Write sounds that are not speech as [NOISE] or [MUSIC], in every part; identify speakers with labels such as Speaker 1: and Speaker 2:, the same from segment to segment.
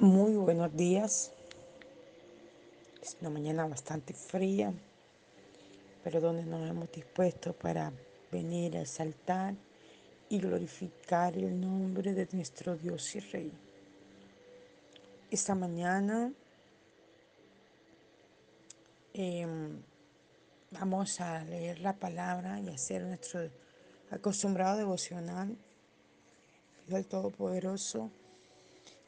Speaker 1: Muy buenos días. Es una mañana bastante fría, pero donde nos hemos dispuesto para venir a exaltar y glorificar el nombre de nuestro Dios y Rey. Esta mañana eh, vamos a leer la palabra y hacer nuestro acostumbrado devocional. Al Todopoderoso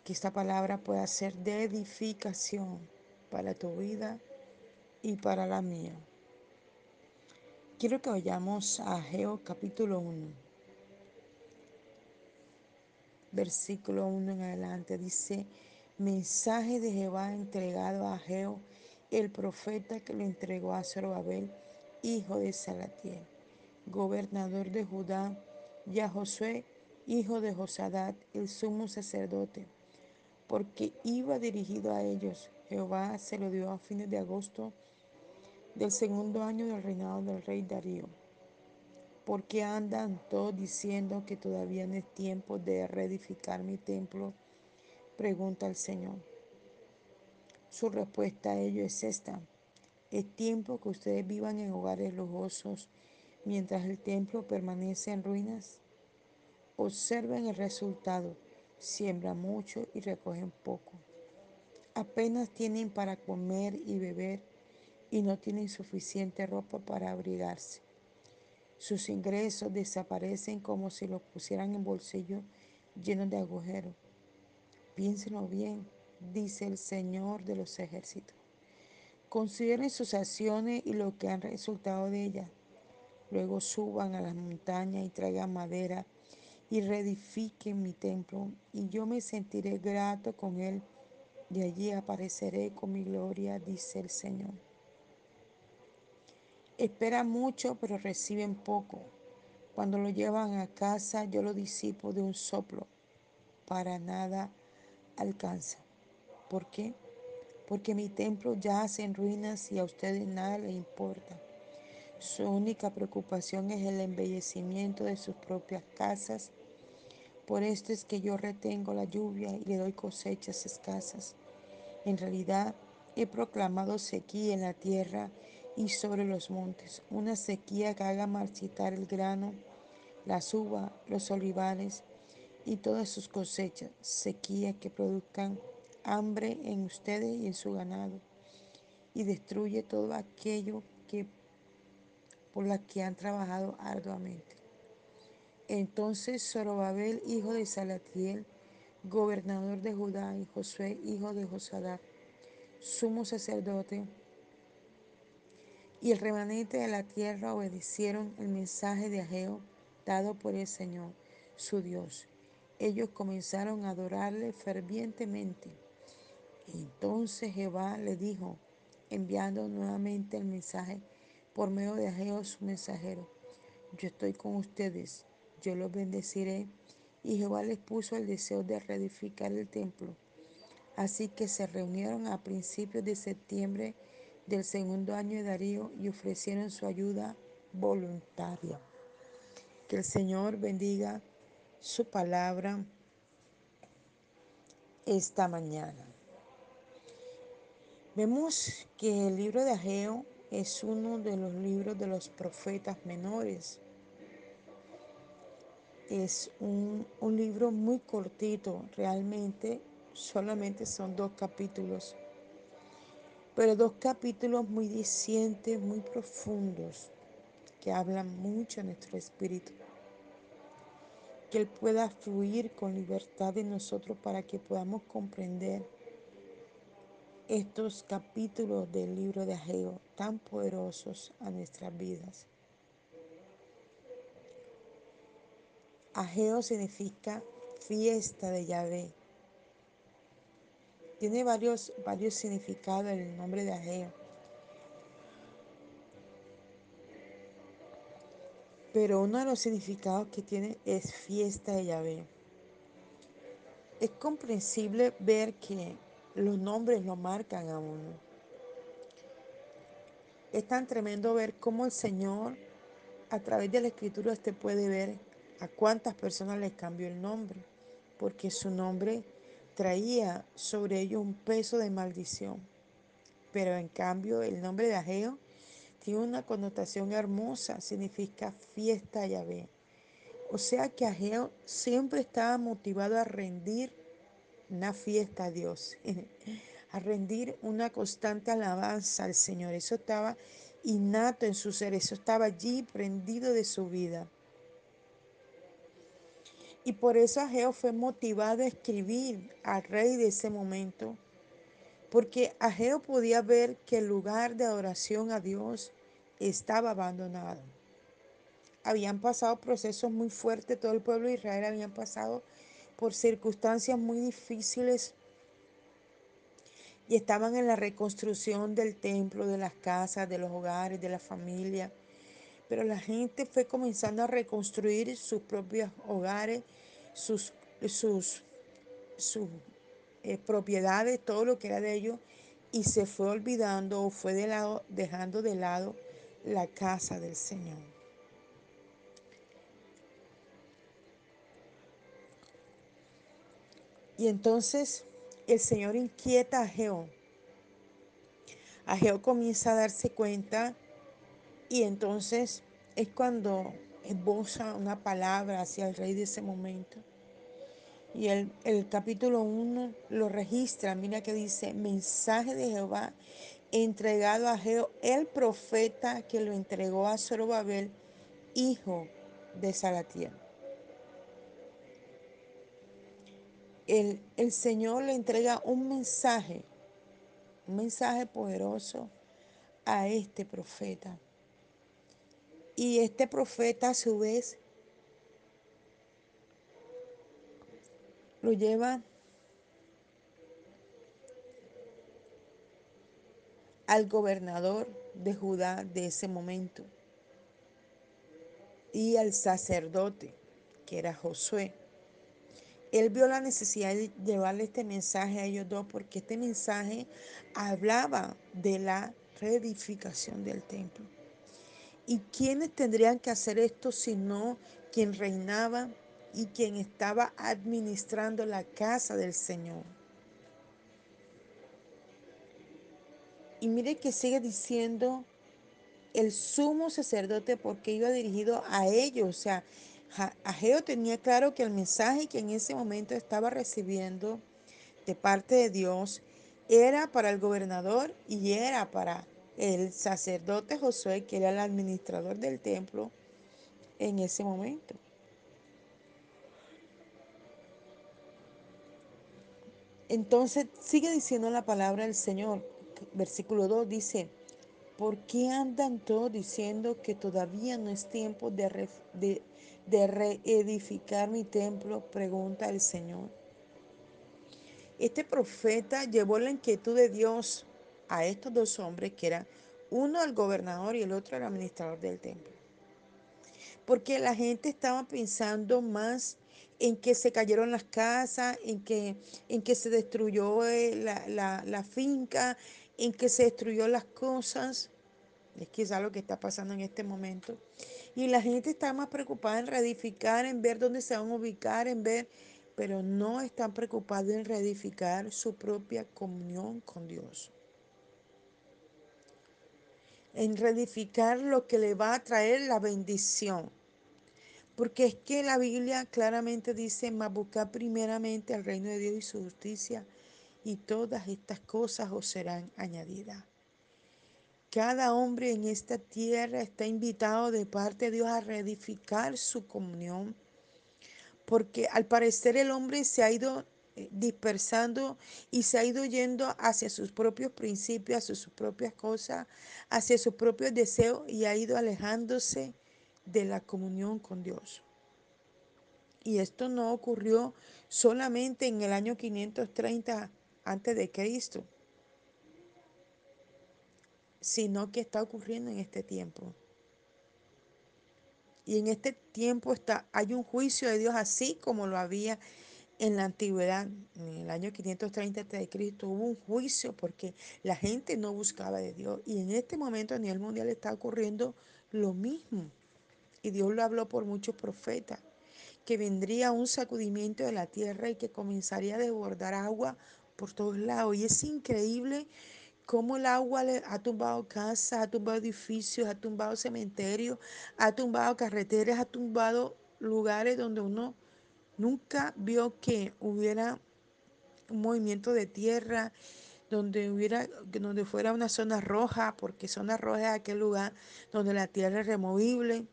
Speaker 1: que esta palabra pueda ser de edificación para tu vida y para la mía. Quiero que vayamos a Ageo capítulo 1, versículo 1 en adelante. Dice, mensaje de Jehová entregado a Ageo, el profeta que lo entregó a Zorobabel, hijo de Salatiel, gobernador de Judá, y a Josué, hijo de Josadat, el sumo sacerdote porque iba dirigido a ellos. Jehová se lo dio a fines de agosto del segundo año del reinado del rey Darío. porque andan todos diciendo que todavía no es tiempo de reedificar mi templo? Pregunta el Señor. Su respuesta a ello es esta. Es tiempo que ustedes vivan en hogares lujosos mientras el templo permanece en ruinas. Observen el resultado siembran mucho y recogen poco. Apenas tienen para comer y beber y no tienen suficiente ropa para abrigarse. Sus ingresos desaparecen como si los pusieran en bolsillos llenos de agujeros. Piénsenlo bien, dice el Señor de los ejércitos. Consideren sus acciones y lo que han resultado de ellas. Luego suban a las montañas y traigan madera y reedifiquen mi templo, y yo me sentiré grato con él, y allí apareceré con mi gloria, dice el Señor. Esperan mucho, pero reciben poco. Cuando lo llevan a casa, yo lo disipo de un soplo. Para nada alcanza. ¿Por qué? Porque mi templo yace en ruinas y a ustedes nada les importa. Su única preocupación es el embellecimiento de sus propias casas por esto es que yo retengo la lluvia y le doy cosechas escasas. En realidad he proclamado sequía en la tierra y sobre los montes, una sequía que haga marchitar el grano, las uvas, los olivares y todas sus cosechas, sequía que produzcan hambre en ustedes y en su ganado, y destruye todo aquello que por la que han trabajado arduamente. Entonces Zorobabel, hijo de Salatiel, gobernador de Judá, y Josué, hijo de Josadat, sumo sacerdote, y el remanente de la tierra obedecieron el mensaje de Ageo dado por el Señor, su Dios. Ellos comenzaron a adorarle fervientemente. Entonces Jehová le dijo, enviando nuevamente el mensaje por medio de Ageo, su mensajero, yo estoy con ustedes yo los bendeciré. Y Jehová les puso el deseo de reedificar el templo. Así que se reunieron a principios de septiembre del segundo año de Darío y ofrecieron su ayuda voluntaria. Que el Señor bendiga su palabra esta mañana. Vemos que el libro de Ageo es uno de los libros de los profetas menores es un, un, libro muy cortito, realmente solamente son dos capítulos, pero dos capítulos muy dicientes, muy profundos, que hablan mucho a nuestro espíritu. Que Él pueda fluir con libertad en nosotros para que podamos comprender estos capítulos del libro de Ageo tan poderosos a nuestras vidas. Ageo significa fiesta de Yahvé. Tiene varios, varios significados el nombre de Ageo. Pero uno de los significados que tiene es fiesta de Yahvé. Es comprensible ver que los nombres lo marcan a uno. Es tan tremendo ver cómo el Señor, a través de la escritura, usted puede ver a cuántas personas les cambió el nombre, porque su nombre traía sobre ellos un peso de maldición. Pero en cambio el nombre de Ageo tiene una connotación hermosa, significa fiesta Yahvé. O sea que Ageo siempre estaba motivado a rendir una fiesta a Dios, [LAUGHS] a rendir una constante alabanza al Señor. Eso estaba innato en su ser, eso estaba allí prendido de su vida. Y por eso Ageo fue motivado a escribir al rey de ese momento, porque Ageo podía ver que el lugar de adoración a Dios estaba abandonado. Habían pasado procesos muy fuertes, todo el pueblo de Israel habían pasado por circunstancias muy difíciles y estaban en la reconstrucción del templo, de las casas, de los hogares, de la familia. Pero la gente fue comenzando a reconstruir sus propios hogares, sus, sus, sus eh, propiedades, todo lo que era de ellos, y se fue olvidando o fue de lado, dejando de lado la casa del Señor. Y entonces el Señor inquieta a Geo. Ageo comienza a darse cuenta y entonces es cuando esboza una palabra hacia el rey de ese momento. Y el, capítulo 1 lo registra, mira que dice, mensaje de Jehová entregado a Geo, el profeta que lo entregó a Zorobabel, hijo de Salatiel. El, el Señor le entrega un mensaje, un mensaje poderoso a este profeta. Y este profeta a su vez lo lleva al gobernador de Judá de ese momento y al sacerdote, que era Josué. Él vio la necesidad de llevarle este mensaje a ellos dos porque este mensaje hablaba de la reedificación del templo. ¿Y quiénes tendrían que hacer esto si no quien reinaba y quien estaba administrando la casa del Señor? Y mire que sigue diciendo el sumo sacerdote porque iba dirigido a ellos. O sea, Ageo tenía claro que el mensaje que en ese momento estaba recibiendo de parte de Dios era para el gobernador y era para el sacerdote Josué, que era el administrador del templo en ese momento. Entonces sigue diciendo la palabra del Señor. Versículo 2 dice, ¿por qué andan todos diciendo que todavía no es tiempo de, de reedificar mi templo? Pregunta el Señor. Este profeta llevó la inquietud de Dios a estos dos hombres, que eran uno el gobernador y el otro el administrador del templo. Porque la gente estaba pensando más en que se cayeron las casas, en que, en que se destruyó eh, la, la, la finca, en que se destruyó las cosas. Es quizá lo que está pasando en este momento. Y la gente está más preocupada en reedificar, en ver dónde se van a ubicar, en ver, pero no están preocupados en reedificar su propia comunión con Dios en reedificar lo que le va a traer la bendición. Porque es que la Biblia claramente dice, más buscar primeramente el reino de Dios y su justicia, y todas estas cosas os serán añadidas. Cada hombre en esta tierra está invitado de parte de Dios a reedificar su comunión, porque al parecer el hombre se ha ido dispersando y se ha ido yendo hacia sus propios principios, hacia sus propias cosas, hacia sus propios deseos y ha ido alejándose de la comunión con Dios. Y esto no ocurrió solamente en el año 530 antes de Cristo, sino que está ocurriendo en este tiempo. Y en este tiempo está, hay un juicio de Dios así como lo había en la antigüedad, en el año 530 de Cristo, hubo un juicio porque la gente no buscaba de Dios. Y en este momento a nivel mundial está ocurriendo lo mismo. Y Dios lo habló por muchos profetas, que vendría un sacudimiento de la tierra y que comenzaría a desbordar agua por todos lados. Y es increíble cómo el agua ha tumbado casas, ha tumbado edificios, ha tumbado cementerios, ha tumbado carreteras, ha tumbado lugares donde uno nunca vio que hubiera un movimiento de tierra, donde hubiera, donde fuera una zona roja, porque zona roja es aquel lugar donde la tierra es removible.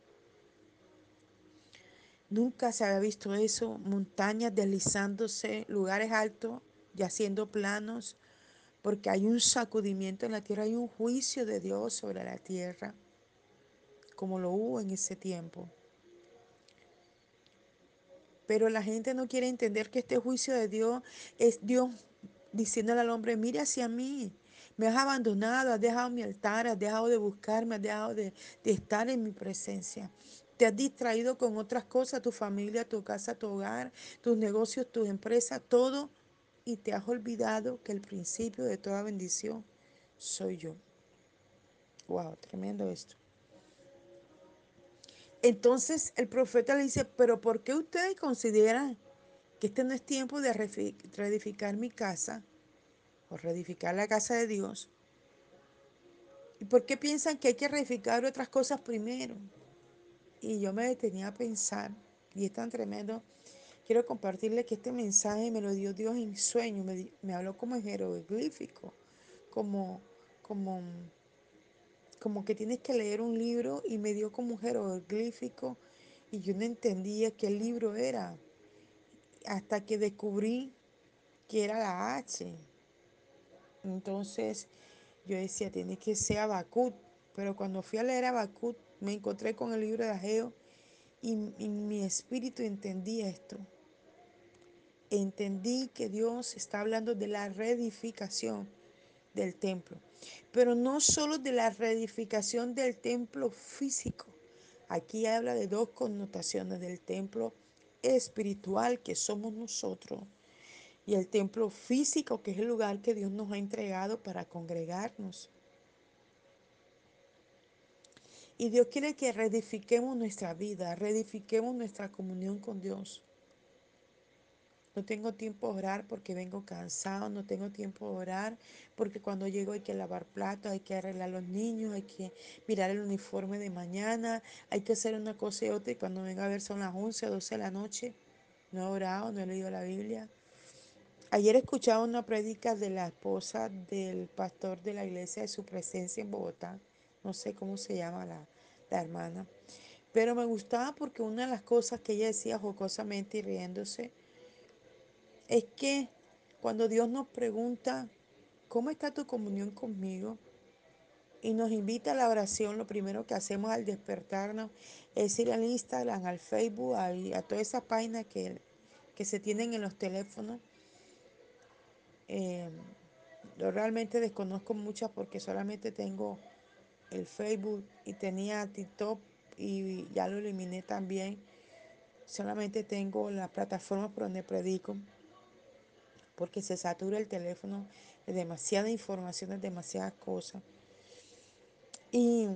Speaker 1: Nunca se había visto eso, montañas deslizándose, lugares altos ya siendo planos, porque hay un sacudimiento en la tierra, hay un juicio de Dios sobre la tierra, como lo hubo en ese tiempo. Pero la gente no quiere entender que este juicio de Dios es Dios diciéndole al hombre, mire hacia mí, me has abandonado, has dejado mi altar, has dejado de buscarme, has dejado de, de estar en mi presencia. Te has distraído con otras cosas, tu familia, tu casa, tu hogar, tus negocios, tus empresas, todo, y te has olvidado que el principio de toda bendición soy yo. Wow, tremendo esto. Entonces el profeta le dice, pero ¿por qué ustedes consideran que este no es tiempo de reedificar mi casa o reedificar la casa de Dios? ¿Y por qué piensan que hay que reedificar otras cosas primero? Y yo me detenía a pensar, y es tan tremendo, quiero compartirle que este mensaje me lo dio Dios en sueño, me, me habló como en jeroglífico, como, como, como que tienes que leer un libro y me dio como un jeroglífico y yo no entendía qué libro era hasta que descubrí que era la H. Entonces yo decía, tiene que ser Abacut. Pero cuando fui a leer Abacut, me encontré con el libro de Ageo y, y mi espíritu entendí esto. Entendí que Dios está hablando de la reedificación del templo. Pero no solo de la reedificación del templo físico. Aquí habla de dos connotaciones del templo espiritual que somos nosotros y el templo físico que es el lugar que Dios nos ha entregado para congregarnos. Y Dios quiere que reedifiquemos nuestra vida, reedifiquemos nuestra comunión con Dios. No tengo tiempo de orar porque vengo cansado, no tengo tiempo de orar porque cuando llego hay que lavar platos, hay que arreglar a los niños, hay que mirar el uniforme de mañana, hay que hacer una cosa y otra y cuando vengo a ver son las 11 o 12 de la noche. No he orado, no he leído la Biblia. Ayer escuchaba una prédica de la esposa del pastor de la iglesia de su presencia en Bogotá. No sé cómo se llama la, la hermana. Pero me gustaba porque una de las cosas que ella decía jocosamente y riéndose es que cuando Dios nos pregunta, ¿cómo está tu comunión conmigo? Y nos invita a la oración, lo primero que hacemos al despertarnos es ir al Instagram, al Facebook, a, a todas esas páginas que, que se tienen en los teléfonos. Eh, yo realmente desconozco muchas porque solamente tengo el Facebook y tenía TikTok y ya lo eliminé también. Solamente tengo las plataformas por donde predico porque se satura el teléfono de demasiada información, de demasiadas cosas. Y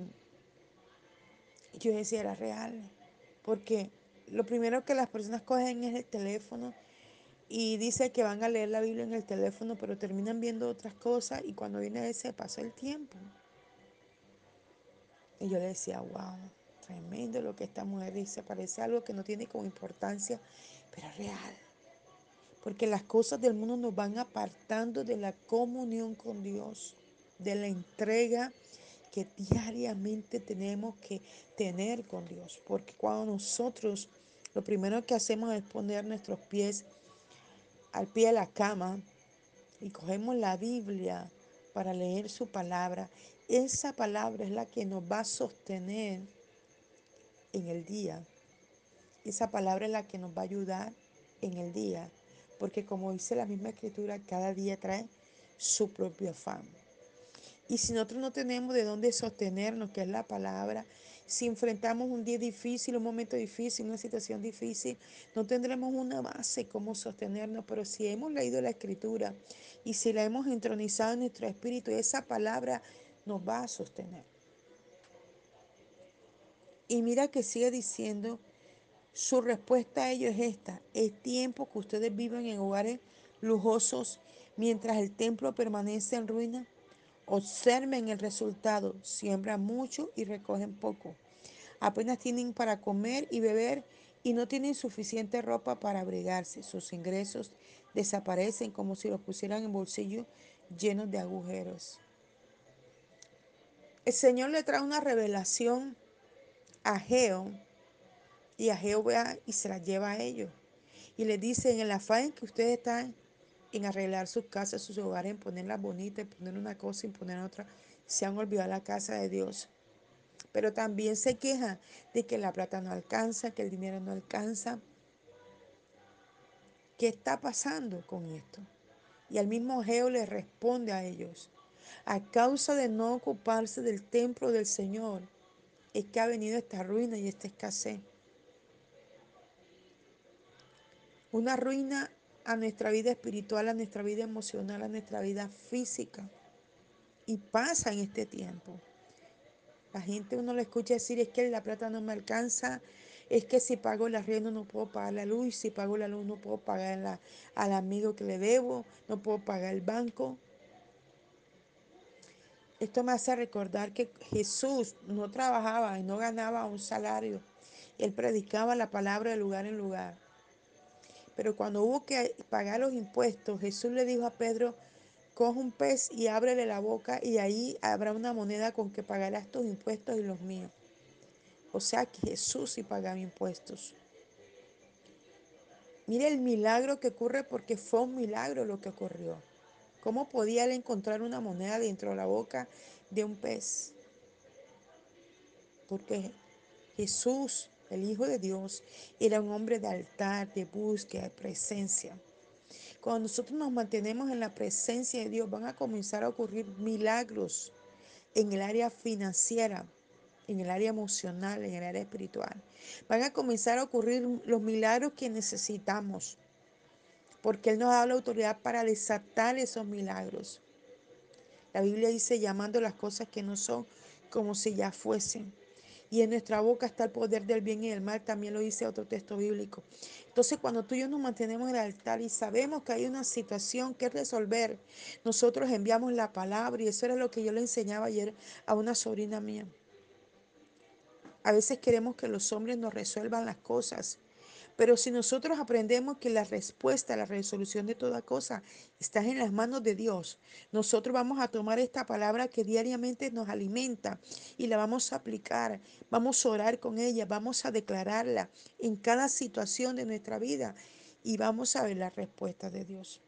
Speaker 1: yo decía, era real, porque lo primero que las personas cogen es el teléfono y dice que van a leer la Biblia en el teléfono, pero terminan viendo otras cosas y cuando viene ese pasó el tiempo. Y yo le decía, wow, tremendo lo que esta mujer dice, parece algo que no tiene como importancia, pero es real porque las cosas del mundo nos van apartando de la comunión con Dios, de la entrega que diariamente tenemos que tener con Dios, porque cuando nosotros lo primero que hacemos es poner nuestros pies al pie de la cama y cogemos la Biblia para leer su palabra, esa palabra es la que nos va a sostener en el día. Esa palabra es la que nos va a ayudar en el día porque como dice la misma escritura, cada día trae su propio afán. Y si nosotros no tenemos de dónde sostenernos, que es la palabra, si enfrentamos un día difícil, un momento difícil, una situación difícil, no tendremos una base como sostenernos, pero si hemos leído la escritura y si la hemos entronizado en nuestro espíritu, esa palabra nos va a sostener. Y mira que sigue diciendo Su respuesta a ello es esta. Es tiempo que ustedes vivan en hogares lujosos mientras el templo permanece en ruina. Observen el resultado. Siembran mucho y recogen poco. Apenas tienen para comer y beber y no tienen suficiente ropa para abrigarse. Sus ingresos desaparecen como si los pusieran en bolsillos llenos de agujeros. El Señor le trae una revelación a Geo y a Jehová y se la lleva a ellos. Y le dice, en el afán que ustedes están en arreglar sus casas, sus hogares, en ponerlas bonitas, en poner una cosa y poner otra, se han olvidado la casa de Dios. Pero también se queja de que la plata no alcanza, que el dinero no alcanza. ¿Qué está pasando con esto? Y al mismo Geo le responde a ellos, a causa de no ocuparse del templo del Señor, es que ha venido esta ruina y esta escasez. Una ruina a nuestra vida espiritual, a nuestra vida emocional, a nuestra vida física. Y pasa en este tiempo. La gente uno le escucha decir es que la plata no me alcanza, es que si pago el arriendo no puedo pagar la luz, si pago la luz no puedo pagar la, al amigo que le debo, no puedo pagar el banco. Esto me hace recordar que Jesús no trabajaba y no ganaba un salario. Él predicaba la palabra de lugar en lugar. Pero cuando hubo que pagar los impuestos, Jesús le dijo a Pedro, coge un pez y ábrele la boca y ahí habrá una moneda con que pagarás tus impuestos y los míos. O sea que Jesús sí pagaba impuestos. Mire el milagro que ocurre porque fue un milagro lo que ocurrió. ¿Cómo podía él encontrar una moneda dentro de la boca de un pez? Porque Jesús el Hijo de Dios, era un hombre de altar, de búsqueda, de presencia. Cuando nosotros nos mantenemos en la presencia de Dios, van a comenzar a ocurrir milagros en el área financiera, en el área emocional, en el área espiritual. Van a comenzar a ocurrir los milagros que necesitamos, porque Él nos ha dado la autoridad para desatar esos milagros. La Biblia dice llamando las cosas que no son como si ya fuesen y en nuestra boca está el poder del bien y del mal, también lo dice otro texto bíblico. Entonces, cuando tú y yo nos mantenemos en el altar y sabemos que hay una situación que resolver, nosotros enviamos la palabra y eso era lo que yo le enseñaba ayer a una sobrina mía. A veces queremos que los hombres nos resuelvan las cosas pero si nosotros aprendemos que la respuesta, la resolución de toda cosa está en las manos de Dios, nosotros vamos a tomar esta palabra que diariamente nos alimenta y la vamos a aplicar, vamos a orar con ella, vamos a declararla en cada situación de nuestra vida y vamos a ver la respuesta de Dios.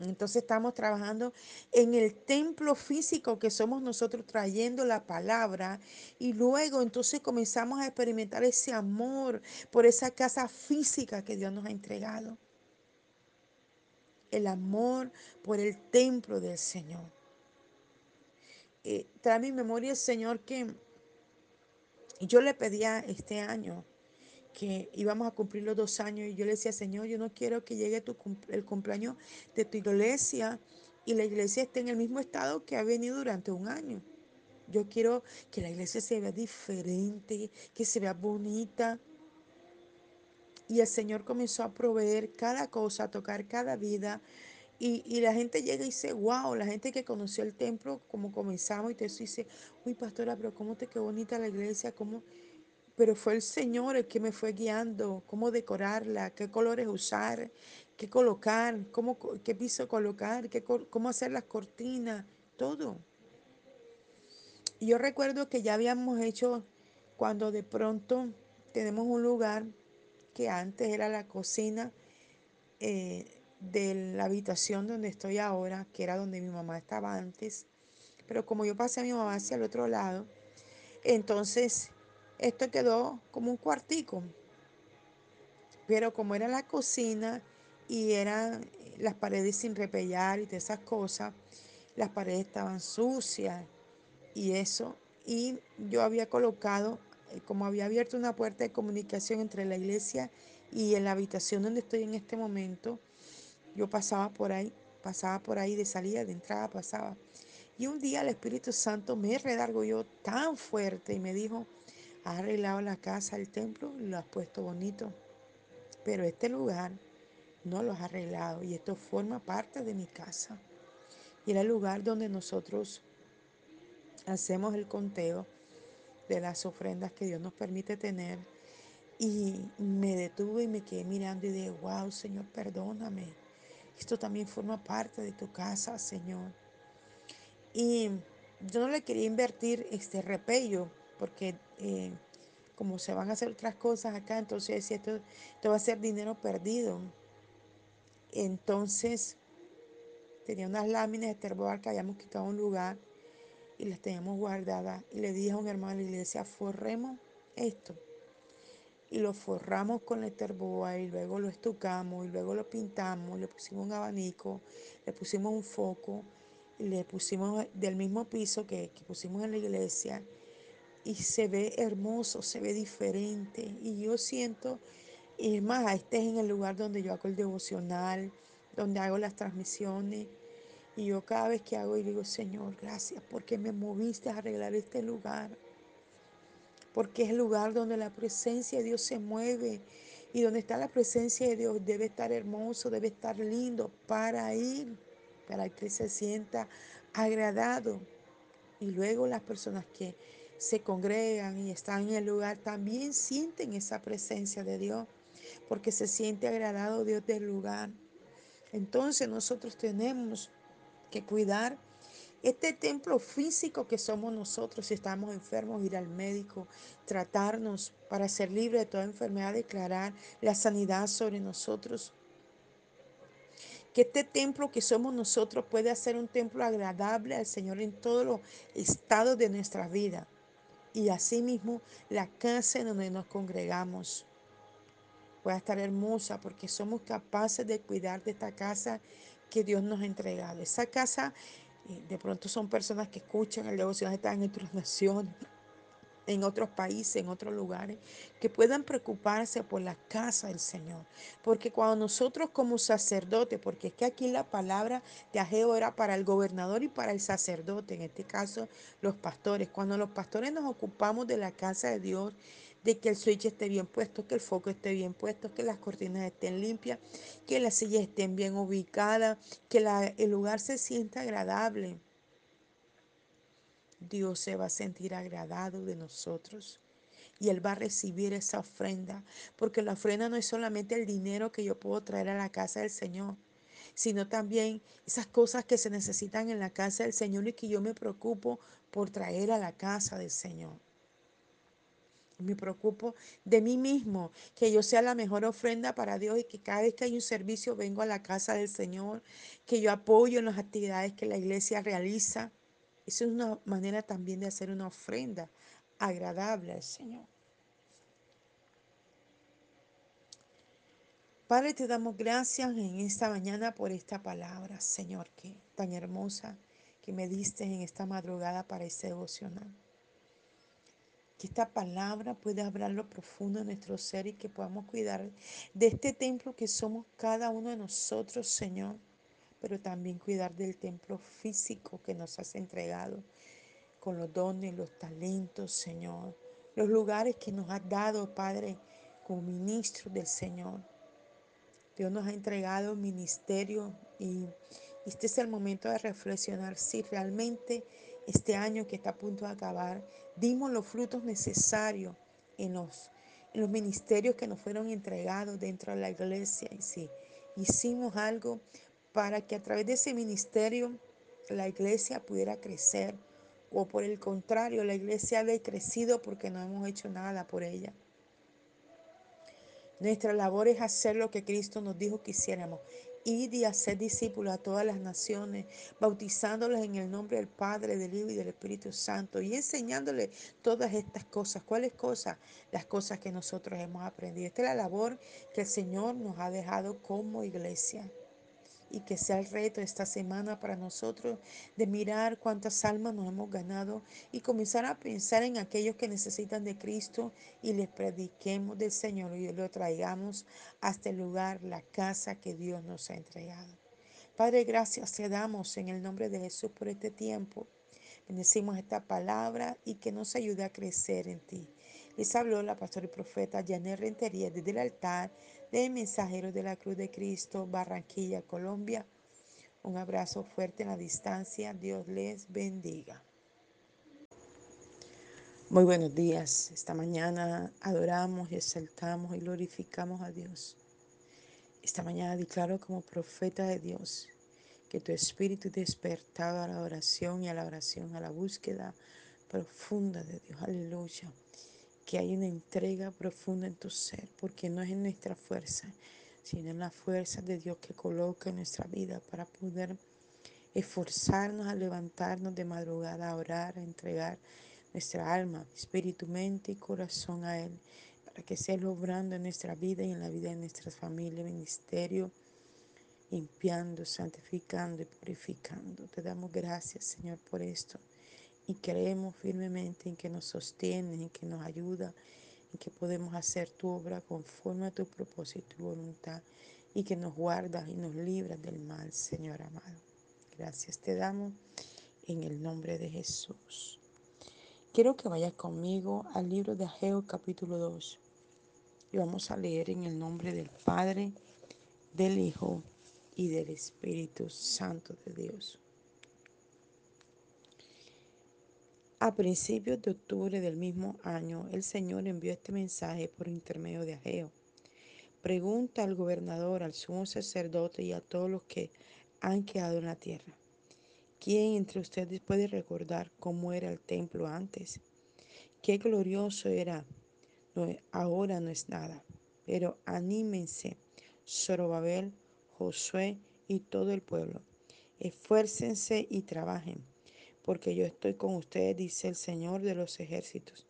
Speaker 1: Entonces estamos trabajando en el templo físico que somos nosotros trayendo la palabra y luego entonces comenzamos a experimentar ese amor por esa casa física que Dios nos ha entregado. El amor por el templo del Señor. Eh, trae mi memoria el Señor que yo le pedía este año que íbamos a cumplir los dos años y yo le decía, Señor, yo no quiero que llegue tu, el cumpleaños de tu iglesia y la iglesia esté en el mismo estado que ha venido durante un año. Yo quiero que la iglesia se vea diferente, que se vea bonita. Y el Señor comenzó a proveer cada cosa, a tocar cada vida. Y, y, la gente llega y dice, wow, la gente que conoció el templo, como comenzamos, y te dice, uy, pastora, pero cómo te quedó bonita la iglesia, cómo pero fue el Señor el que me fue guiando, cómo decorarla, qué colores usar, qué colocar, cómo, qué piso colocar, qué, cómo hacer las cortinas, todo. Yo recuerdo que ya habíamos hecho cuando de pronto tenemos un lugar que antes era la cocina eh, de la habitación donde estoy ahora, que era donde mi mamá estaba antes, pero como yo pasé a mi mamá hacia el otro lado, entonces esto quedó como un cuartico. Pero como era la cocina y eran las paredes sin repellar y de esas cosas, las paredes estaban sucias y eso. Y yo había colocado, eh, como había abierto una puerta de comunicación entre la iglesia y en la habitación donde estoy en este momento, yo pasaba por ahí, pasaba por ahí de salida, de entrada, pasaba. Y un día el Espíritu Santo me yo tan fuerte y me dijo, has arreglado la casa, el templo lo has puesto bonito. Pero este lugar no lo has arreglado y esto forma parte de mi casa. Y era el lugar donde nosotros hacemos el conteo de las ofrendas que Dios nos permite tener. Y me detuve y me quedé mirando y dije, wow, Señor, perdóname. Esto también forma parte de tu casa, Señor. Y yo no le quería invertir este repello, porque eh, como se van a hacer otras cosas acá, entonces decía, esto, esto va a ser dinero perdido. Entonces tenía unas láminas de terboar que habíamos quitado un lugar y las teníamos guardadas. Y le dije a un hermano de la iglesia, forremos esto. Y lo forramos con el terboa y luego lo estucamos y luego lo pintamos, le pusimos un abanico, le pusimos un foco y le pusimos del mismo piso que, que pusimos en la iglesia y se ve hermoso, se ve diferente. Y yo siento, y es más, este es en el lugar donde yo hago el devocional, donde hago las transmisiones. Y yo cada vez que hago y digo, Señor, gracias porque me moviste a arreglar este lugar. Porque es el lugar donde la presencia de Dios se mueve. Y donde está la presencia de Dios debe estar hermoso, debe estar lindo para ir, para que se sienta agradado. Y luego las personas que se congregan y están en el lugar también sienten esa presencia de Dios, porque se siente agradado Dios del lugar. Entonces nosotros tenemos que cuidar este templo físico que somos nosotros, si estamos enfermos, ir al médico, tratarnos para ser libres de toda enfermedad, declarar la sanidad sobre nosotros. Que este templo que somos nosotros puede ser un templo agradable al Señor en todos los estados de nuestra vida. Y asimismo la casa en donde nos congregamos pueda estar hermosa porque somos capaces de cuidar de esta casa que Dios nos ha entregado. Esa casa, eh, de pronto son personas que escuchan el devocional, están en otras [LAUGHS] naciones, en otros países, en otros lugares, que puedan preocuparse por la casa del Señor. Porque cuando nosotros como sacerdote, porque es que aquí la palabra de Ageo era para el gobernador y para el sacerdote, en este caso los pastores, cuando los pastores nos ocupamos de la casa de Dios, de que el switch esté bien puesto, que el foco esté bien puesto, que las cortinas estén limpias, que las sillas estén bien ubicadas, que el lugar se sienta agradable. Dios se va a sentir agradado de nosotros y Él va a recibir esa ofrenda, porque la ofrenda no es solamente el dinero que yo puedo traer a la casa del Señor, sino también esas cosas que se necesitan en la casa del Señor y que yo me preocupo por traer a la casa del Señor. Me preocupo de mí mismo, que yo sea la mejor ofrenda para Dios y que cada vez que hay un servicio vengo a la casa del Señor, que yo apoyo en las actividades que la iglesia realiza. Es una manera también de hacer una ofrenda agradable al Señor. Padre, te damos gracias en esta mañana por esta palabra, Señor, que tan hermosa que me diste en esta madrugada para este devocional. Que esta palabra pueda hablar lo profundo de nuestro ser y que podamos cuidar de este templo que somos cada uno de nosotros, Señor, pero también cuidar del templo físico que nos has entregado con los dones, los talentos, Señor, los lugares que nos has dado, Padre, como ministro del Señor. Dios nos ha entregado ministerio y este es el momento de reflexionar si realmente este año que está a punto de acabar dimos los frutos necesarios en los, en los ministerios que nos fueron entregados dentro de la iglesia y si hicimos algo para que a través de ese ministerio la iglesia pudiera crecer o por el contrario la iglesia haya crecido porque no hemos hecho nada por ella. Nuestra labor es hacer lo que Cristo nos dijo que hiciéramos. Ir y hacer discípulos a todas las naciones, bautizándoles en el nombre del Padre, del Hijo y del Espíritu Santo y enseñándoles todas estas cosas. ¿Cuáles cosas? Las cosas que nosotros hemos aprendido. Esta es la labor que el Señor nos ha dejado como iglesia y que sea el reto esta semana para nosotros de mirar cuántas almas nos hemos ganado y comenzar a pensar en aquellos que necesitan de Cristo y les prediquemos del Señor y lo traigamos hasta el lugar, la casa que Dios nos ha entregado. Padre, gracias te damos en el nombre de Jesús por este tiempo. Bendecimos esta palabra y que nos ayude a crecer en ti. Les habló la pastora y profeta Janet Rentería desde el altar del mensajero de la Cruz de Cristo, Barranquilla, Colombia. Un abrazo fuerte en la distancia. Dios les bendiga. Muy buenos días. Esta mañana adoramos y exaltamos y glorificamos a Dios. Esta mañana declaro como profeta de Dios que tu espíritu despertado a la oración y a la oración, a la búsqueda profunda de Dios. Aleluya. Que hay una entrega profunda en tu ser, porque no es en nuestra fuerza, sino en la fuerza de Dios que coloca en nuestra vida para poder esforzarnos a levantarnos de madrugada, a orar, a entregar nuestra alma, espíritu, mente y corazón a Él, para que sea obrando en nuestra vida y en la vida de nuestras familias, ministerio, limpiando, santificando y purificando. Te damos gracias, Señor, por esto. Y creemos firmemente en que nos sostiene, en que nos ayuda, en que podemos hacer tu obra conforme a tu propósito y voluntad, y que nos guardas y nos libras del mal, Señor amado. Gracias te damos en el nombre de Jesús. Quiero que vayas conmigo al libro de Ageo capítulo 2 y vamos a leer en el nombre del Padre, del Hijo y del Espíritu Santo de Dios. A principios de octubre del mismo año, el Señor envió este mensaje por intermedio de Ageo. Pregunta al gobernador, al sumo sacerdote y a todos los que han quedado en la tierra. ¿Quién entre ustedes puede recordar cómo era el templo antes? Qué glorioso era. No, ahora no es nada. Pero anímense, Zorobabel, Josué y todo el pueblo. Esfuércense y trabajen, porque yo estoy con ustedes, dice el Señor de los ejércitos.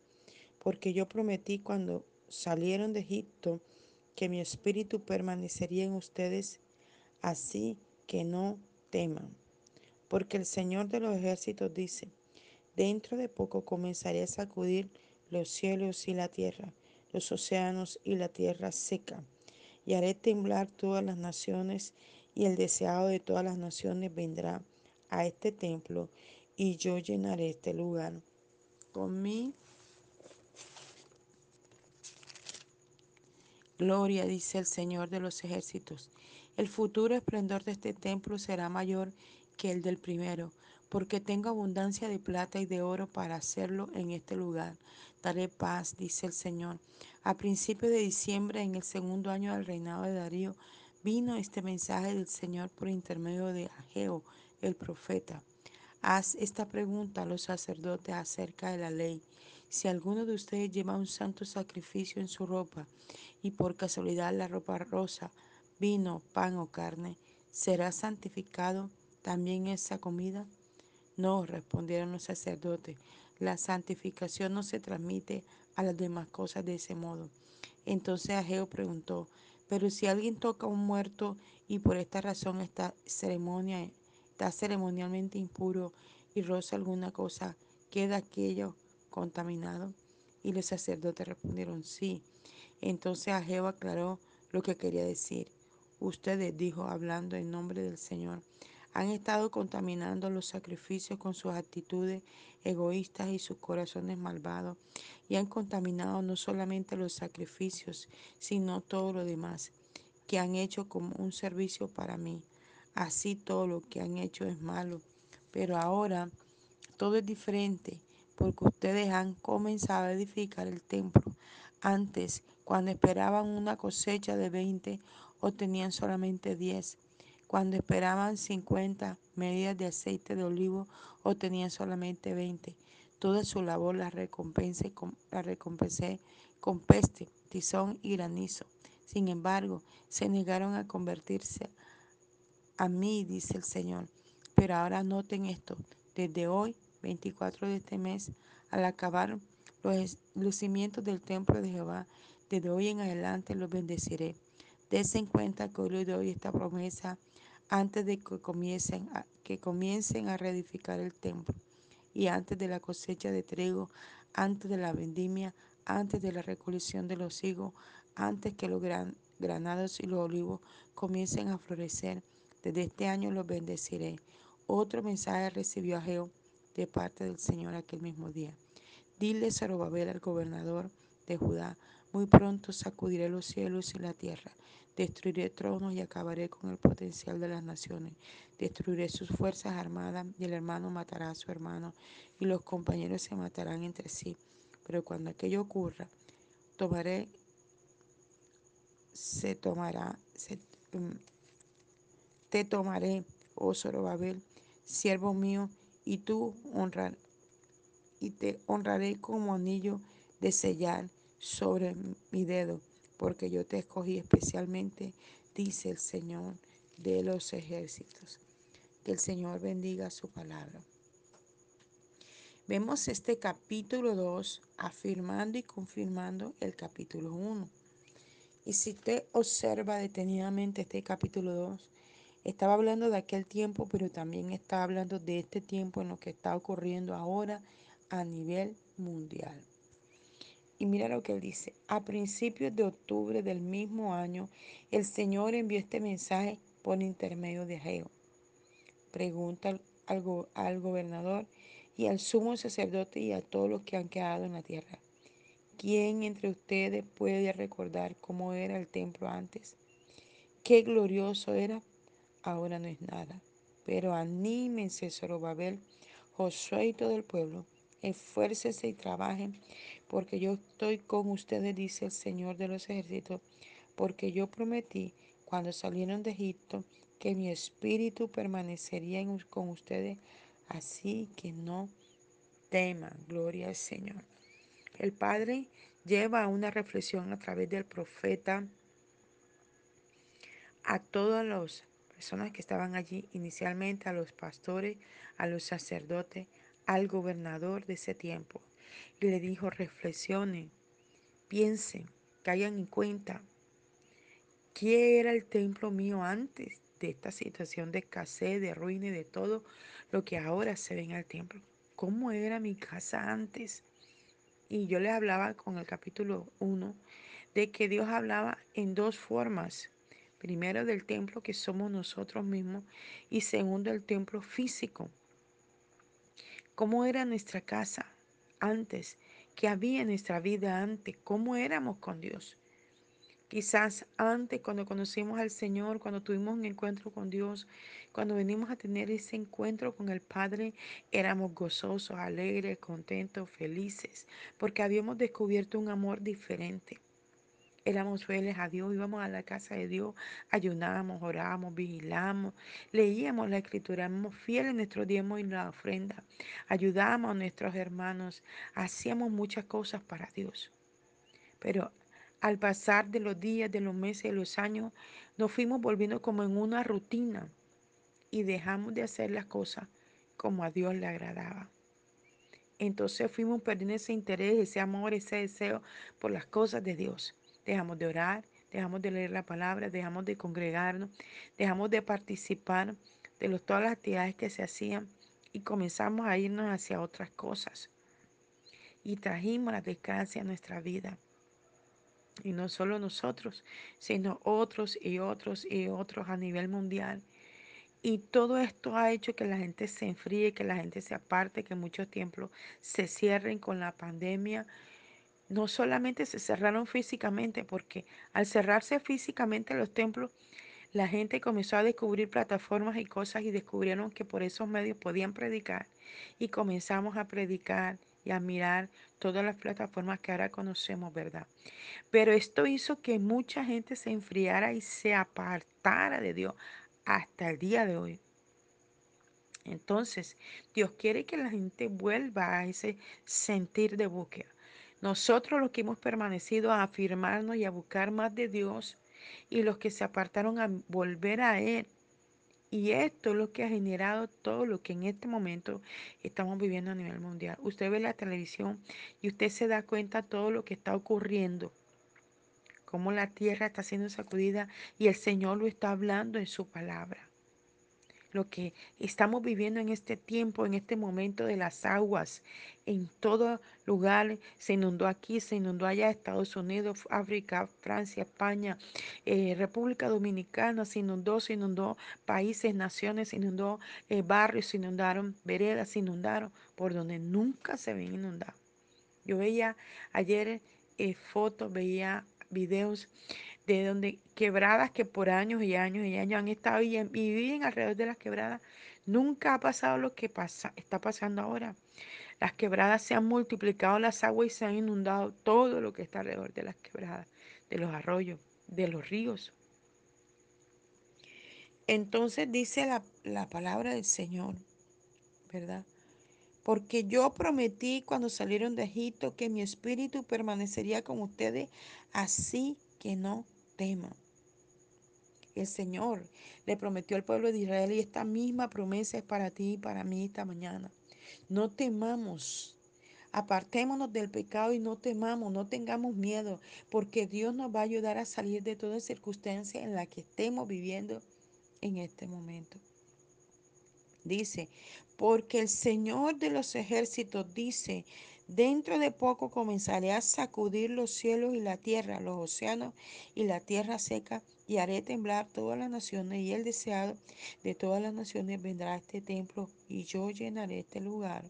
Speaker 1: Porque yo prometí cuando salieron de Egipto que mi espíritu permanecería en ustedes, así que no teman. Porque el Señor de los ejércitos dice, dentro de poco comenzaré a sacudir los cielos y la tierra, los océanos y la tierra seca, y haré temblar todas las naciones, y el deseado de todas las naciones vendrá a este templo, y yo llenaré este lugar con mi gloria, dice el Señor de los ejércitos. El futuro esplendor de este templo será mayor que el del primero, porque tengo abundancia de plata y de oro para hacerlo en este lugar. Daré paz, dice el Señor. A principios de diciembre, en el segundo año del reinado de Darío, vino este mensaje del Señor por intermedio de Ageo, el profeta. Haz esta pregunta a los sacerdotes acerca de la ley. Si alguno de ustedes lleva un santo sacrificio en su ropa y por casualidad la ropa rosa, vino, pan o carne, ¿será santificado también esa comida? No, respondieron los sacerdotes, la santificación no se transmite a las demás cosas de ese modo. Entonces Ageo preguntó, pero si alguien toca a un muerto y por esta razón esta ceremonia está ceremonialmente impuro y roza alguna cosa, ¿queda aquello contaminado? Y los sacerdotes respondieron, sí. Entonces Ageo aclaró lo que quería decir. Ustedes, dijo, hablando en nombre del Señor, han estado contaminando los sacrificios con sus actitudes egoístas y sus corazones malvados, y han contaminado no solamente los sacrificios, sino todo lo demás, que han hecho como un servicio para mí. Así todo lo que han hecho es malo, pero ahora todo es diferente, porque ustedes han comenzado a edificar el templo. Antes, cuando esperaban una cosecha de 20, obtenían solamente 10 cuando esperaban 50 medidas de aceite de olivo, obtenían solamente 20. Toda su labor la recompensé, la recompensé con peste, tizón y granizo. Sin embargo, se negaron a convertirse a mí, dice el Señor. Pero ahora noten esto, desde hoy, 24 de este mes, al acabar los, los cimientos del templo de Jehová, desde hoy en adelante los bendeciré. Dense en cuenta que hoy les doy esta promesa antes de que comiencen a, que comiencen a reedificar el templo y antes de la cosecha de trigo, antes de la vendimia, antes de la recolección de los higos, antes que los granados y los olivos comiencen a florecer. Desde este año los bendeciré. Otro mensaje recibió Ageo de parte del Señor aquel mismo día. Dile Zorobabel al gobernador de Judá. Muy pronto sacudiré los cielos y la tierra. Destruiré tronos y acabaré con el potencial de las naciones. Destruiré sus fuerzas armadas y el hermano matará a su hermano y los compañeros se matarán entre sí. Pero cuando aquello ocurra, tomaré, se tomará, se, um, te tomaré, oh Zorobabel, siervo mío, y tú honrar, y te honraré como anillo de sellar sobre mi dedo, porque yo te escogí especialmente, dice el Señor de los ejércitos. Que el Señor bendiga su palabra. Vemos este capítulo 2 afirmando y confirmando el capítulo 1. Y si usted observa detenidamente este capítulo 2, estaba hablando de aquel tiempo, pero también está hablando de este tiempo en lo que está ocurriendo ahora a nivel mundial. Y mira lo que él dice. A principios de octubre del mismo año, el Señor envió este mensaje por intermedio de Ageo. Pregunta al, al, gobernador y al sumo sacerdote y a todos los que han quedado en la tierra. ¿Quién entre ustedes puede recordar cómo era el templo antes? Qué glorioso era. Ahora no es nada. Pero anímense, Zorobabel, Josué y todo el pueblo. Esfuércense y trabajen porque yo estoy con ustedes, dice el Señor de los ejércitos, porque yo prometí cuando salieron de Egipto que mi espíritu permanecería con ustedes, así que no teman, gloria al Señor. El Padre lleva una reflexión a través del profeta a todas las personas que estaban allí, inicialmente a los pastores, a los sacerdotes, al gobernador de ese tiempo. Y le dijo, reflexionen, piensen, caigan en cuenta qué era el templo mío antes de esta situación de escasez, de ruina y de todo lo que ahora se ve en el templo. ¿Cómo era mi casa antes? Y yo les hablaba con el capítulo 1 de que Dios hablaba en dos formas. Primero del templo que somos nosotros mismos y segundo el templo físico. ¿Cómo era nuestra casa antes? que había en nuestra vida antes, cómo éramos con Dios. Quizás antes, cuando conocimos al Señor, cuando tuvimos un encuentro con Dios, cuando venimos a tener ese encuentro con el Padre, éramos gozosos, alegres, contentos, felices, porque habíamos descubierto un amor diferente. Éramos fieles a Dios, íbamos a la casa de Dios, ayunábamos, orábamos, vigilamos, leíamos la escritura, éramos fieles en nuestro diezmo y la ofrenda, ayudábamos a nuestros hermanos, hacíamos muchas cosas para Dios. Pero al pasar de los días, de los meses, de los años, nos fuimos volviendo como en una rutina y dejamos de hacer las cosas como a Dios le agradaba. Entonces fuimos perdiendo ese interés, ese amor, ese deseo por las cosas de Dios dejamos de orar, dejamos de leer la palabra, dejamos de congregarnos, dejamos de participar de los, todas las actividades que se hacían y comenzamos a irnos hacia otras cosas. Y trajimos la desgracia a nuestra vida. Y no solo nosotros, sino otros y otros y otros a nivel mundial. Y todo esto ha hecho que la gente se enfríe, que la gente se aparte, que muchos templos se cierren con la pandemia no solamente se cerraron físicamente, porque al cerrarse físicamente los templos, la gente comenzó a descubrir plataformas y cosas y descubrieron que por esos medios podían predicar. Y comenzamos a predicar y a mirar todas las plataformas que ahora conocemos, ¿verdad? Pero esto hizo que mucha gente se enfriara y se apartara de Dios hasta el día de hoy. Entonces, Dios quiere que la gente vuelva a ese sentir de búsqueda. Nosotros los que hemos permanecido a afirmarnos y a buscar más de Dios y los que se apartaron a volver a Él. Y esto es lo que ha generado todo lo que en este momento estamos viviendo a nivel mundial. Usted ve la televisión y usted se da cuenta de todo lo que está ocurriendo. Cómo la tierra está siendo sacudida y el Señor lo está hablando en su palabra lo que estamos viviendo en este tiempo, en este momento de las aguas. En todo lugar se inundó aquí, se inundó allá, Estados Unidos, África, Francia, España, eh, República Dominicana, se inundó, se inundó países, naciones, se inundó eh, barrios, se inundaron veredas, se inundaron por donde nunca se ven inundados. Yo veía ayer eh, fotos, veía videos de donde quebradas que por años y años y años han estado y, y viven alrededor de las quebradas. Nunca ha pasado lo que pasa, está pasando ahora. Las quebradas se han multiplicado las aguas y se han inundado todo lo que está alrededor de las quebradas, de los arroyos, de los ríos. Entonces dice la, la palabra del Señor, ¿verdad? Porque yo prometí cuando salieron de Egipto que mi espíritu permanecería con ustedes, así que no teman. El Señor le prometió al pueblo de Israel y esta misma promesa es para ti y para mí esta mañana. No temamos. Apartémonos del pecado y no temamos, no tengamos miedo, porque Dios nos va a ayudar a salir de toda circunstancia en la que estemos viviendo en este momento. Dice, porque el Señor de los ejércitos dice, dentro de poco comenzaré a sacudir los cielos y la tierra, los océanos y la tierra seca, y haré temblar todas las naciones, y el deseado de todas las naciones vendrá a este templo, y yo llenaré este lugar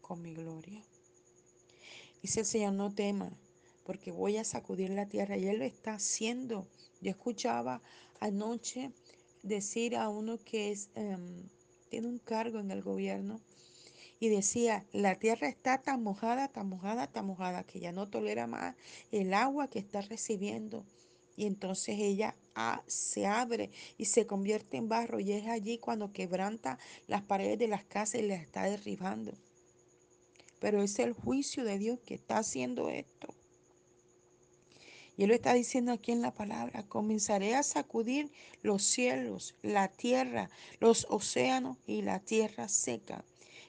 Speaker 1: con mi gloria. Dice el Señor, no tema, porque voy a sacudir la tierra, y Él lo está haciendo. Yo escuchaba anoche decir a uno que es... Um, tiene un cargo en el gobierno y decía, la tierra está tan mojada, tan mojada, tan mojada, que ya no tolera más el agua que está recibiendo. Y entonces ella ah, se abre y se convierte en barro y es allí cuando quebranta las paredes de las casas y las está derribando. Pero es el juicio de Dios que está haciendo esto. Y él lo está diciendo aquí en la palabra, comenzaré a sacudir los cielos, la tierra, los océanos y la tierra seca.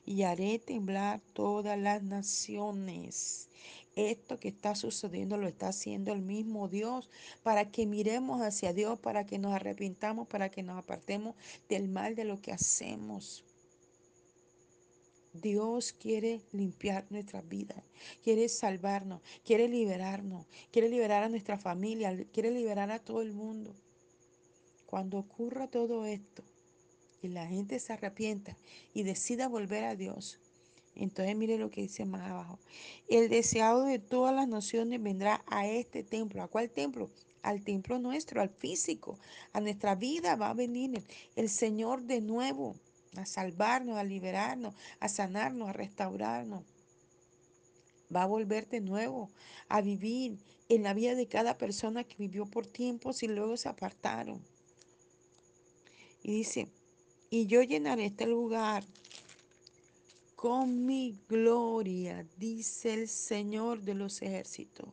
Speaker 1: Y haré temblar todas las naciones. Esto que está sucediendo lo está haciendo el mismo Dios para que miremos hacia Dios, para que nos arrepintamos, para que nos apartemos del mal de lo que hacemos. Dios quiere limpiar nuestras vidas, quiere salvarnos, quiere liberarnos, quiere liberar a nuestra familia, quiere liberar a todo el mundo. Cuando ocurra todo esto y la gente se arrepienta y decida volver a Dios, entonces mire lo que dice más abajo. El deseado de todas las naciones vendrá a este templo. ¿A cuál templo? Al templo nuestro, al físico, a nuestra vida va a venir el Señor de nuevo a salvarnos, a liberarnos, a sanarnos, a restaurarnos. Va a volver de nuevo a vivir en la vida de cada persona que vivió por tiempos y luego se apartaron. Y dice, y yo llenaré este lugar con mi gloria, dice el Señor de los ejércitos.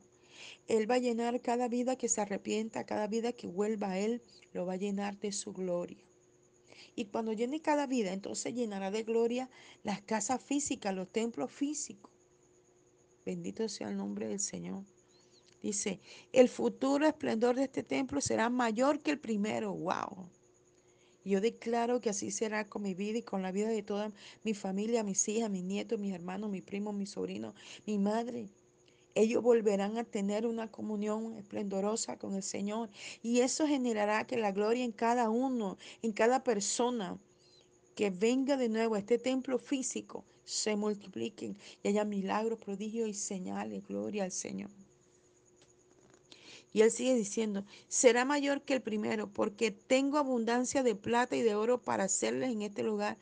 Speaker 1: Él va a llenar cada vida que se arrepienta, cada vida que vuelva a Él, lo va a llenar de su gloria. Y cuando llene cada vida, entonces llenará de gloria las casas físicas, los templos físicos. Bendito sea el nombre del Señor. Dice, el futuro esplendor de este templo será mayor que el primero. ¡Wow! Yo declaro que así será con mi vida y con la vida de toda mi familia, mis hijas, mis nietos, mis hermanos, mis primos, mis sobrinos, mi madre. Ellos volverán a tener una comunión esplendorosa con el Señor y eso generará que la gloria en cada uno, en cada persona que venga de nuevo a este templo físico se multipliquen y haya milagros, prodigios y señales. Gloria al Señor. Y él sigue diciendo, será mayor que el primero, porque tengo abundancia de plata y de oro para hacerles en este lugar,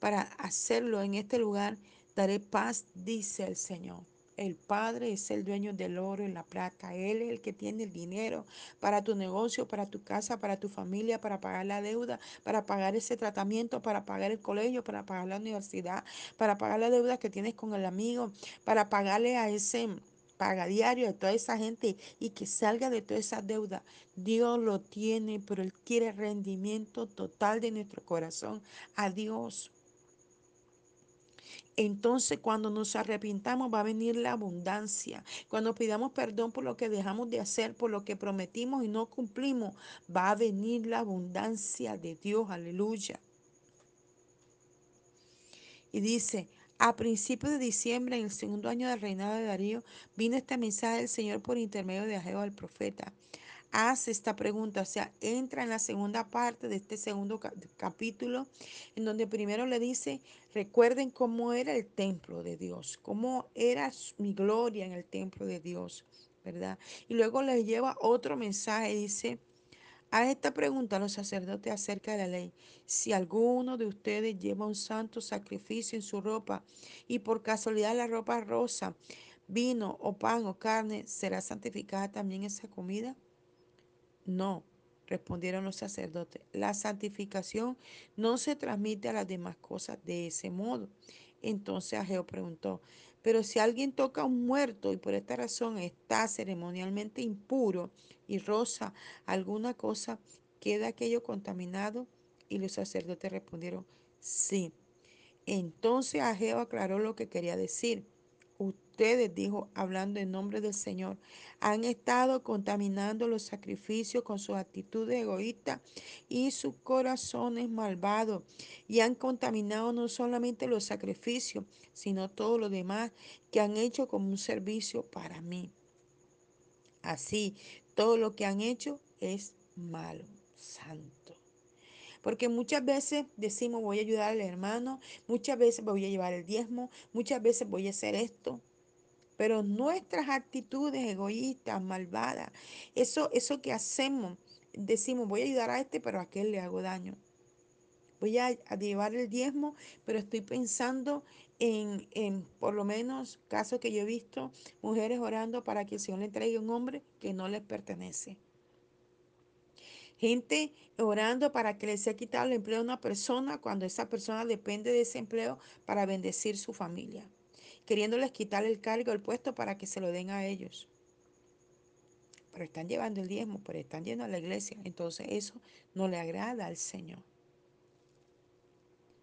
Speaker 1: para hacerlo en este lugar, daré paz, dice el Señor. El Padre es el dueño del oro y la plata. Él es el que tiene el dinero para tu negocio, para tu casa, para tu familia, para pagar la deuda, para pagar ese tratamiento, para pagar el colegio, para pagar la universidad, para pagar la deuda que tienes con el amigo, para pagarle a ese paga diario de toda esa gente y que salga de toda esa deuda. Dios lo tiene, pero Él quiere rendimiento total de nuestro corazón a Dios. Entonces cuando nos arrepintamos va a venir la abundancia. Cuando pidamos perdón por lo que dejamos de hacer, por lo que prometimos y no cumplimos, va a venir la abundancia de Dios. Aleluya. Y dice, a principios de diciembre, en el segundo año del reinado de Darío, vino este mensaje del Señor por intermedio de Ageo al profeta. Hace esta pregunta, o sea, entra en la segunda parte de este segundo capítulo, en donde primero le dice, recuerden cómo era el templo de Dios, cómo era mi gloria en el templo de Dios, ¿verdad? Y luego les lleva otro mensaje, dice, a esta pregunta los sacerdotes acerca de la ley, si alguno de ustedes lleva un santo sacrificio en su ropa y por casualidad la ropa rosa, vino o pan o carne, ¿será santificada también esa comida? No, respondieron los sacerdotes. La santificación no se transmite a las demás cosas de ese modo. Entonces Ageo preguntó, pero si alguien toca a un muerto y por esta razón está ceremonialmente impuro y roza alguna cosa, ¿queda aquello contaminado? Y los sacerdotes respondieron, sí. Entonces Ageo aclaró lo que quería decir. Ustedes, dijo, hablando en nombre del Señor, han estado contaminando los sacrificios con sus actitudes egoístas y sus corazones malvados. Y han contaminado no solamente los sacrificios, sino todo lo demás que han hecho como un servicio para mí. Así, todo lo que han hecho es malo, santo. Porque muchas veces decimos voy a ayudar al hermano, muchas veces voy a llevar el diezmo, muchas veces voy a hacer esto. Pero nuestras actitudes egoístas, malvadas, eso, eso que hacemos, decimos voy a ayudar a este, pero a aquel le hago daño. Voy a, llevar el diezmo, pero estoy pensando en, en, por lo menos, casos que yo he visto, mujeres orando para que el Señor le entregue un hombre que no les pertenece. Gente orando para que le sea quitado el empleo a una persona cuando esa persona depende de ese empleo para bendecir su familia. Queriéndoles quitar el cargo, el puesto para que se lo den a ellos. Pero están llevando el diezmo, pero están yendo a la iglesia. Entonces eso no le agrada al Señor.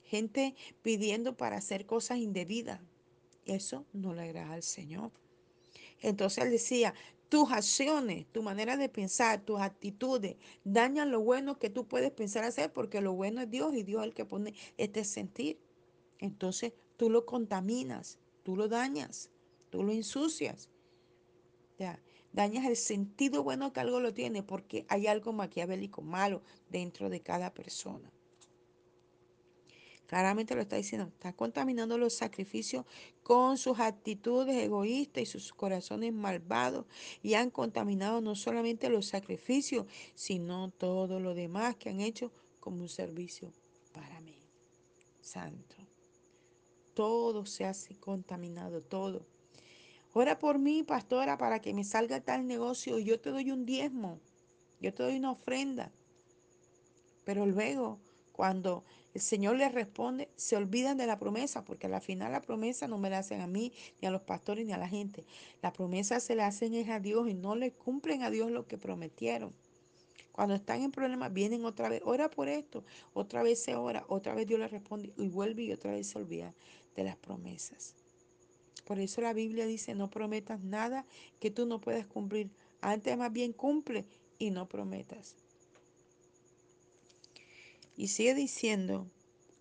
Speaker 1: Gente pidiendo para hacer cosas indebidas. Eso no le agrada al Señor. Entonces él decía, tus acciones, tu manera de pensar, tus actitudes dañan lo bueno que tú puedes pensar hacer porque lo bueno es Dios y Dios es el que pone este sentir. Entonces tú lo contaminas, tú lo dañas, tú lo ensucias. Ya, dañas el sentido bueno que algo lo tiene porque hay algo maquiavélico malo dentro de cada persona. Claramente lo está diciendo, está contaminando los sacrificios con sus actitudes egoístas y sus corazones malvados y han contaminado no solamente los sacrificios, sino todo lo demás que han hecho como un servicio para mí. Santo. Todo se hace contaminado, todo. Ora por mí, pastora, para que me salga tal negocio yo te doy un diezmo, yo te doy una ofrenda. Pero luego, cuando el Señor les responde, se olvidan de la promesa, porque al final la promesa no me la hacen a mí, ni a los pastores, ni a la gente. La promesa se la hacen es a Dios y no le cumplen a Dios lo que prometieron. Cuando están en problemas, vienen otra vez, ora por esto, otra vez se ora, otra vez Dios les responde y vuelve y otra vez se olvida de las promesas. Por eso la Biblia dice, no prometas nada que tú no puedas cumplir. Antes más bien cumple y no prometas. Y sigue diciendo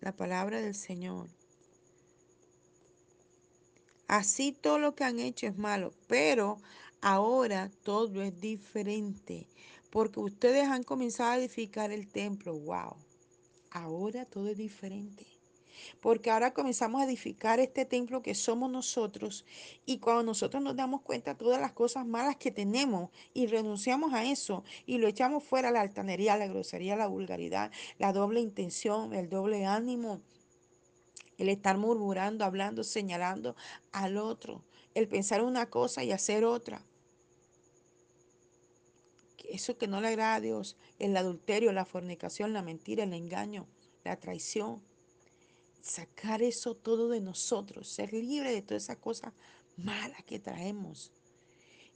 Speaker 1: la palabra del Señor. Así todo lo que han hecho es malo, pero ahora todo es diferente, porque ustedes han comenzado a edificar el templo. Wow, ahora todo es diferente. Porque ahora comenzamos a edificar este templo que somos nosotros y cuando nosotros nos damos cuenta todas las cosas malas que tenemos y renunciamos a eso y lo echamos fuera, la altanería, la grosería, la vulgaridad, la doble intención, el doble ánimo, el estar murmurando, hablando, señalando al otro, el pensar una cosa y hacer otra. Eso que no le agrada a Dios, el adulterio, la fornicación, la mentira, el engaño, la traición. Sacar eso todo de nosotros, ser libre de todas esas cosas malas que traemos.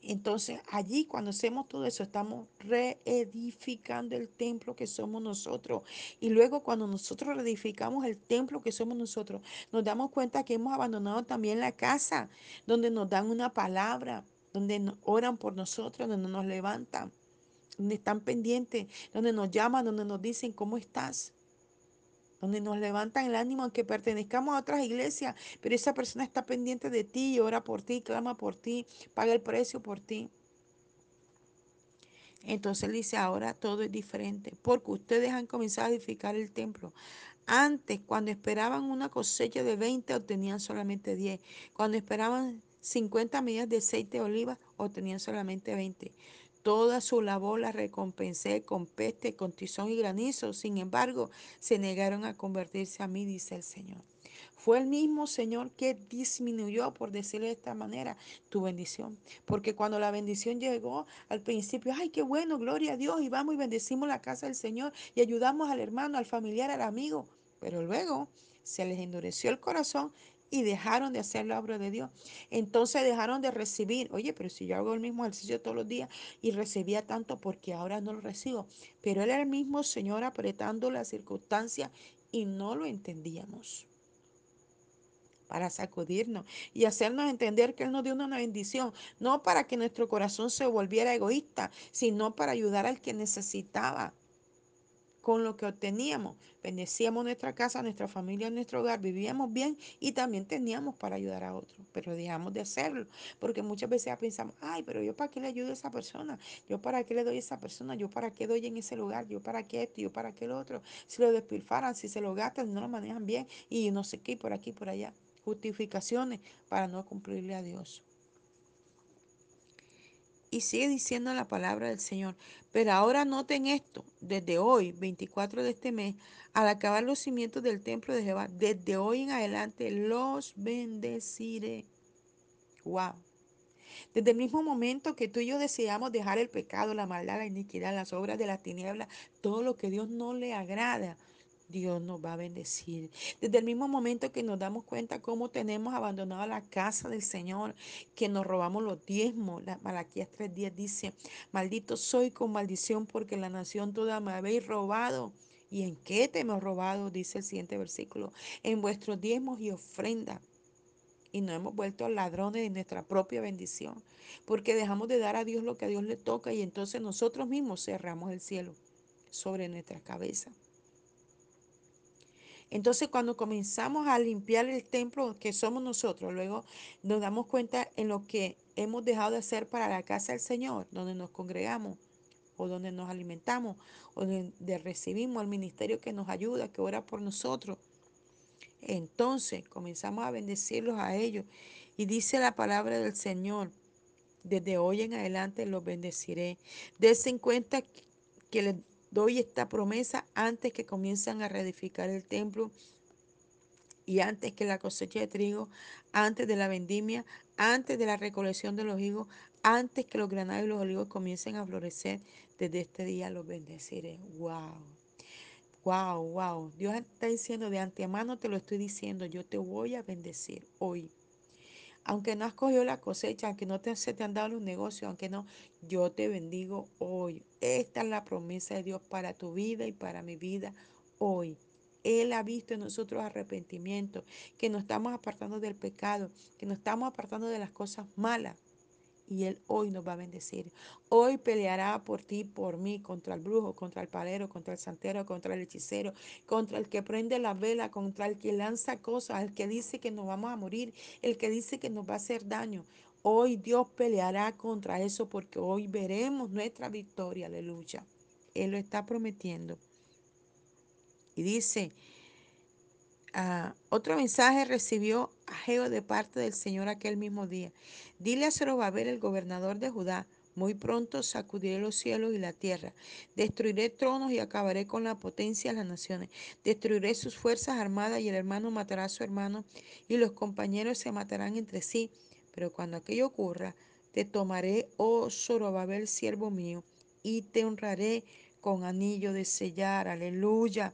Speaker 1: Entonces allí cuando hacemos todo eso estamos reedificando el templo que somos nosotros. Y luego cuando nosotros reedificamos el templo que somos nosotros, nos damos cuenta que hemos abandonado también la casa, donde nos dan una palabra, donde oran por nosotros, donde nos levantan, donde están pendientes, donde nos llaman, donde nos dicen cómo estás donde nos levantan el ánimo aunque pertenezcamos a otras iglesias, pero esa persona está pendiente de ti, ora por ti, clama por ti, paga el precio por ti. Entonces él dice, ahora todo es diferente, porque ustedes han comenzado a edificar el templo. Antes, cuando esperaban una cosecha de 20, obtenían solamente 10. Cuando esperaban 50 medidas de aceite de oliva o tenían solamente 20. Toda su labor la recompensé con peste, con tizón y granizo. Sin embargo, se negaron a convertirse a mí, dice el Señor. Fue el mismo Señor que disminuyó, por decirlo de esta manera, tu bendición. Porque cuando la bendición llegó al principio, ay, qué bueno, gloria a Dios, y vamos y bendecimos la casa del Señor y ayudamos al hermano, al familiar, al amigo. Pero luego se les endureció el corazón y dejaron de hacer la obra de Dios. Entonces dejaron de recibir. Oye, pero si yo hago el mismo ejercicio todos los días y recibía tanto, porque ahora no lo recibo? Pero era el mismo Señor apretando las circunstancias y no lo entendíamos para sacudirnos y hacernos entender que Él nos dio una bendición, no para que nuestro corazón se volviera egoísta, sino para ayudar al que necesitaba con lo que obteníamos. Bendecíamos nuestra casa, nuestra familia, nuestro hogar, vivíamos bien y también teníamos para ayudar a otros, pero dejamos de hacerlo, porque muchas veces pensamos, ay, pero yo para qué le ayudo a esa persona, yo para qué le doy a esa persona, yo para qué doy en ese lugar, yo para qué esto, yo para qué lo otro, si lo despilfaran, si se lo gastan, no lo manejan bien y no sé qué, por aquí, por allá, justificaciones para no cumplirle a Dios. Y sigue diciendo la palabra del Señor. Pero ahora noten esto, desde hoy, 24 de este mes, al acabar los cimientos del templo de Jehová, desde hoy en adelante los bendeciré. Wow. Desde el mismo momento que tú y yo deseamos dejar el pecado, la maldad, la iniquidad, las obras de las tinieblas, todo lo que Dios no le agrada, Dios nos va a bendecir. Desde el mismo momento que nos damos cuenta cómo tenemos abandonado la casa del Señor, que nos robamos los diezmos. La Malaquías 3.10 dice, maldito soy con maldición porque la nación toda me habéis robado. ¿Y en qué te hemos robado? Dice el siguiente versículo. En vuestros diezmos y ofrendas y nos hemos vuelto ladrones de nuestra propia bendición, porque dejamos de dar a Dios lo que a Dios le toca y entonces nosotros mismos cerramos el cielo sobre nuestra cabeza. Entonces cuando comenzamos a limpiar el templo que somos nosotros, luego nos damos cuenta en lo que hemos dejado de hacer para la casa del Señor, donde nos congregamos o donde nos alimentamos o donde recibimos el ministerio que nos ayuda, que ora por nosotros. Entonces comenzamos a bendecirlos a ellos. Y dice la palabra del Señor, desde hoy en adelante los bendeciré. Dense en cuenta que les doy esta promesa antes que comiencen a reedificar el templo y antes que la cosecha de trigo, antes de la vendimia, antes de la recolección de los higos, antes que los granados y los olivos comiencen a florecer, desde este día los bendeciré. ¡Wow! ¡Wow! ¡Wow! Dios está diciendo de antemano, te lo estoy diciendo, yo te voy a bendecir hoy aunque no has cogido la cosecha, aunque no te, se te han dado los negocios, aunque no, yo te bendigo hoy. Esta es la promesa de Dios para tu vida y para mi vida hoy. Él ha visto en nosotros arrepentimiento, que nos estamos apartando del pecado, que nos estamos apartando de las cosas malas y Él hoy nos va a bendecir. Hoy peleará por ti, por mí, contra el brujo, contra el palero, contra el santero, contra el hechicero, contra el que prende la vela, contra el que lanza cosas, el que dice que nos vamos a morir, el que dice que nos va a hacer daño. Hoy Dios peleará contra eso porque hoy veremos nuestra victoria, aleluya. Él lo está prometiendo. Y dice, Uh, otro mensaje recibió Ageo de parte del Señor aquel mismo día. Dile a Zorobabel, el gobernador de Judá, muy pronto sacudiré los cielos y la tierra, destruiré tronos y acabaré con la potencia de las naciones, destruiré sus fuerzas armadas y el hermano matará a su hermano y los compañeros se matarán entre sí. Pero cuando aquello ocurra, te tomaré, oh Zorobabel, siervo mío, y te honraré con anillo de sellar, aleluya,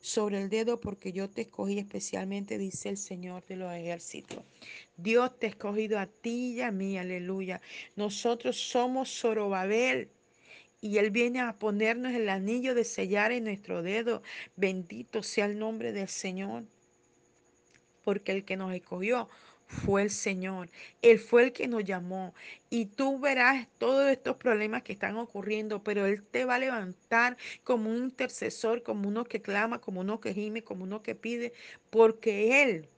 Speaker 1: sobre el dedo porque yo te escogí especialmente, dice el Señor de los ejércitos. Dios te ha escogido a ti y a mí, aleluya. Nosotros somos Zorobabel. Y Él viene a ponernos el anillo de sellar en nuestro dedo. Bendito sea el nombre del Señor. Porque el que nos escogió fue el Señor. Él fue el que nos llamó. Y tú verás todos estos problemas que están ocurriendo, pero Él te va a levantar como un intercesor, como uno que clama, como uno que gime, como uno que pide, porque Él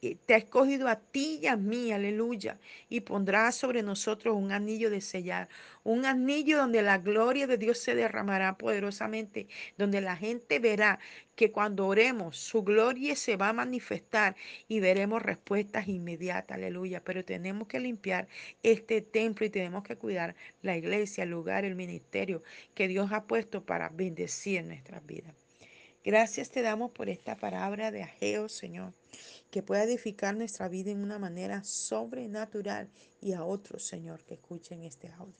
Speaker 1: te ha escogido a ti y a mí, aleluya, y pondrá sobre nosotros un anillo de sellar, un anillo donde la gloria de Dios se derramará poderosamente, donde la gente verá que cuando oremos, su gloria se va a manifestar y veremos respuestas inmediatas, aleluya, pero tenemos que limpiar este templo y tenemos que cuidar la iglesia, el lugar, el ministerio que Dios ha puesto para bendecir nuestras vidas. Gracias te damos por esta palabra de Ageo, Señor que pueda edificar nuestra vida en una manera sobrenatural y a otros, Señor, que escuchen este audio.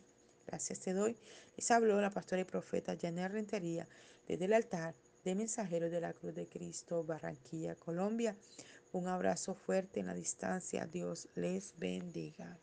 Speaker 1: Gracias te doy. Les habló la pastora y profeta Janet Rentería desde el altar de Mensajeros de la Cruz de Cristo, Barranquilla, Colombia. Un abrazo fuerte en la distancia. Dios les bendiga.